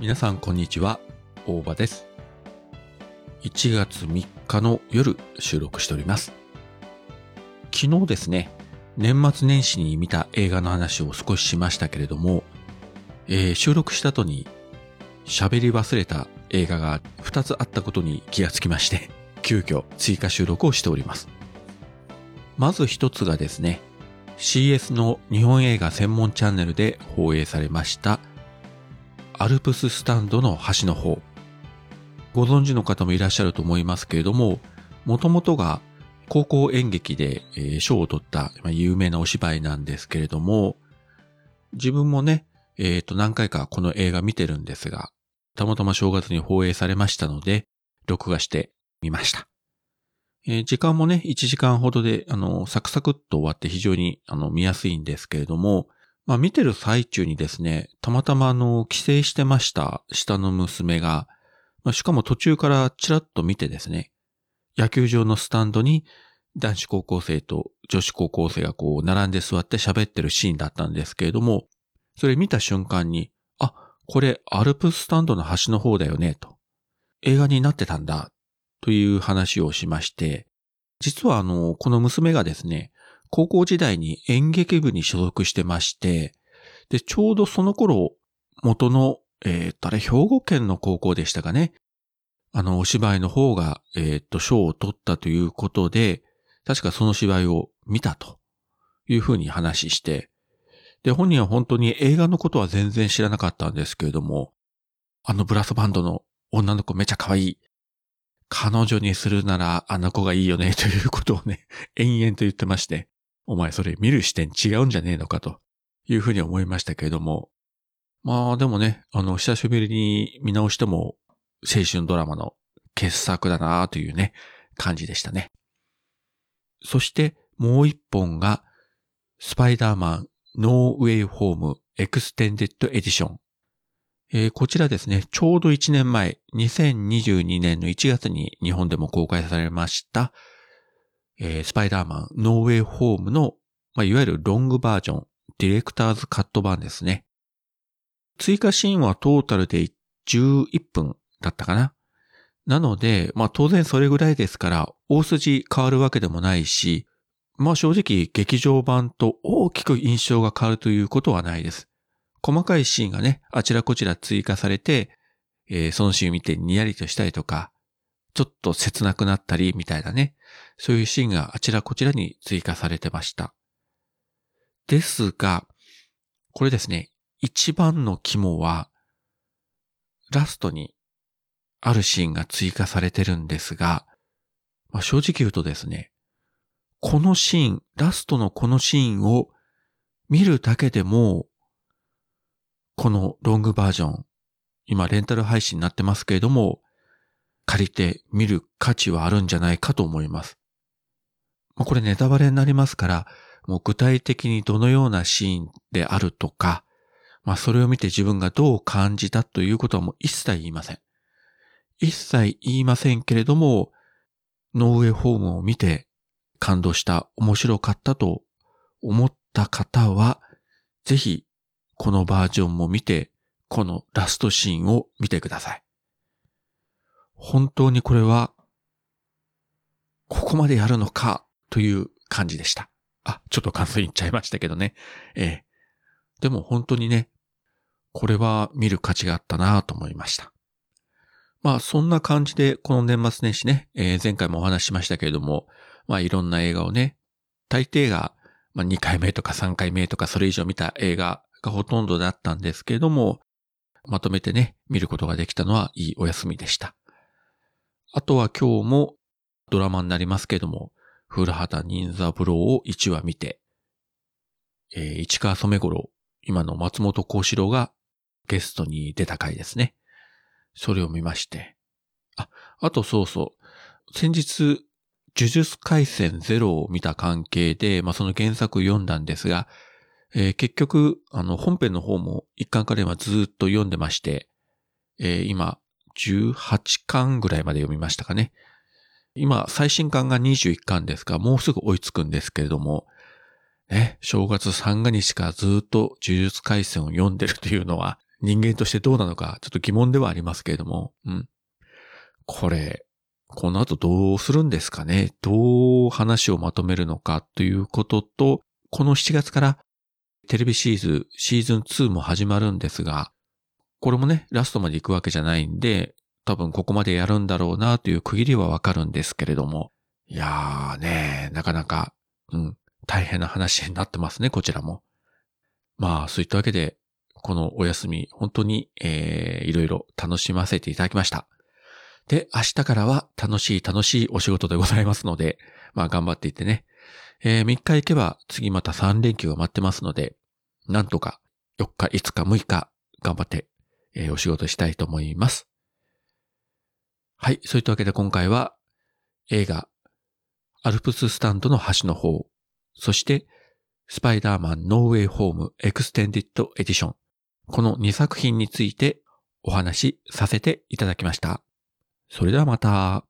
皆さんこんにちは、大場です。1月3日の夜収録しております。昨日ですね、年末年始に見た映画の話を少ししましたけれども、えー収録した後に喋り忘れた映画が2つあったことに気がつきまして、急遽追加収録をしております。まず一つがですね、CS の日本映画専門チャンネルで放映されましたアルプススタンドの端の方。ご存知の方もいらっしゃると思いますけれども、もともとが高校演劇でえー賞を取ったま有名なお芝居なんですけれども、自分もね、えっ、と何回かこの映画見てるんですが、たまたま正月に放映されましたので、録画してみました。えー時間もね、1時間ほどで、あの、サクサクっと終わって非常に、あの、見やすいんですけれども、まあ見てる最中にですね、たまたまあの、帰省してました下の娘が、まあ、しかも途中からちらっと見てですね、野球場のスタンドに男子高校生と女子高校生がこう並んで座って喋ってるシーンだったんですけれども、それ見た瞬間に、あ、これアルプススタンドの端の方だよね、と。映画になってたんだ、という話をしまして、実はあの、この娘がですね、高校時代に演劇部に所属してまして、で、ちょうどその頃、元の、えーっと、あれ、兵庫県の高校でしたかね。あの、お芝居の方が、えーっと、賞を取ったということで、確かその芝居を見たというふうに話して、で、本人は本当に映画のことは全然知らなかったんですけれども、あのブラスバンドの女の子めちゃ可愛い。彼女にするならあの子がいいよね、ということをね、延々と言ってまして、お前それ見る視点違うんじゃねえのかというふうに思いましたけれども、まあでもね、あの、久しぶりに見直しても青春ドラマの傑作だなというね、感じでしたね。そしてもう一本が、スパイダーマンノーウェイホームエクステンデッドエディション。えーこちらですね、ちょうど1年前、2022年の1月に日本でも公開されました、えースパイダーマンノーウェイホームの、まあ、いわゆるロングバージョン、ディレクターズカット版ですね。追加シーンはトータルで11分だったかな。なので、まあ当然それぐらいですから、大筋変わるわけでもないし、まあ正直劇場版と大きく印象が変わるということはないです。細かいシーンがね、あちらこちら追加されて、えーそのシーンを見てニヤリとしたりとか、ちょっと切なくなったりみたいなね、そういうシーンがあちらこちらに追加されてました。ですが、これですね、一番の肝は、ラストにあるシーンが追加されてるんですが、まあ、正直言うとですね、このシーン、ラストのこのシーンを見るだけでも、このロングバージョン、今レンタル配信になってますけれども、借りて見る価値はあるんじゃないかと思います。まあ、これネタバレになりますから、もう具体的にどのようなシーンであるとか、まあそれを見て自分がどう感じたということはもう一切言いません。一切言いませんけれども、ノーウェイホームを見て感動した、面白かったと思った方は、ぜひこのバージョンも見て、このラストシーンを見てください。本当にこれは、ここまでやるのかという感じでした。あ、ちょっと感想言っちゃいましたけどね。ええ。でも本当にね、これは見る価値があったなと思いました。まあそんな感じでこの年末年始ね、えー前回もお話ししましたけれども、まあいろんな映画をね、大抵が、まあ、2回目とか3回目とかそれ以上見た映画がほとんどだったんですけれども、まとめてね、見ることができたのはいいお休みでした。あとは今日もドラマになりますけども、古畑任三郎を1話見て、えー市川染五郎、今の松本幸四郎がゲストに出た回ですね。それを見まして。あ、あとそうそう。先日、呪術回戦ゼロを見た関係で、まあ、その原作読んだんですが、えー結局、あの、本編の方も一巻から今ずっと読んでまして、えー今、18巻ぐらいまで読みましたかね。今、最新巻が21巻ですが、もうすぐ追いつくんですけれども、ね、正月三が日からずっと呪術回戦を読んでるというのは、人間としてどうなのか、ちょっと疑問ではありますけれども、うん。これ、この後どうするんですかねどう話をまとめるのかということと、この7月からテレビシーズン、シーズン2も始まるんですが、これもね、ラストまで行くわけじゃないんで、多分ここまでやるんだろうなという区切りはわかるんですけれども、いやーね、なかなか、うん、大変な話になってますね、こちらも。まあ、そういったわけで、このお休み、本当に、えー、いろいろ楽しませていただきました。で、明日からは楽しい楽しいお仕事でございますので、まあ頑張っていってね。えー、3日行けば次また3連休が待ってますので、なんとか4日、5日、6日頑張って、えー、お仕事したいと思います。はい。そういったわけで今回は映画アルプススタンドの端の方、そしてスパイダーマンノーウェイホームエクステンディットエディション。この2作品についてお話しさせていただきました。それではまた。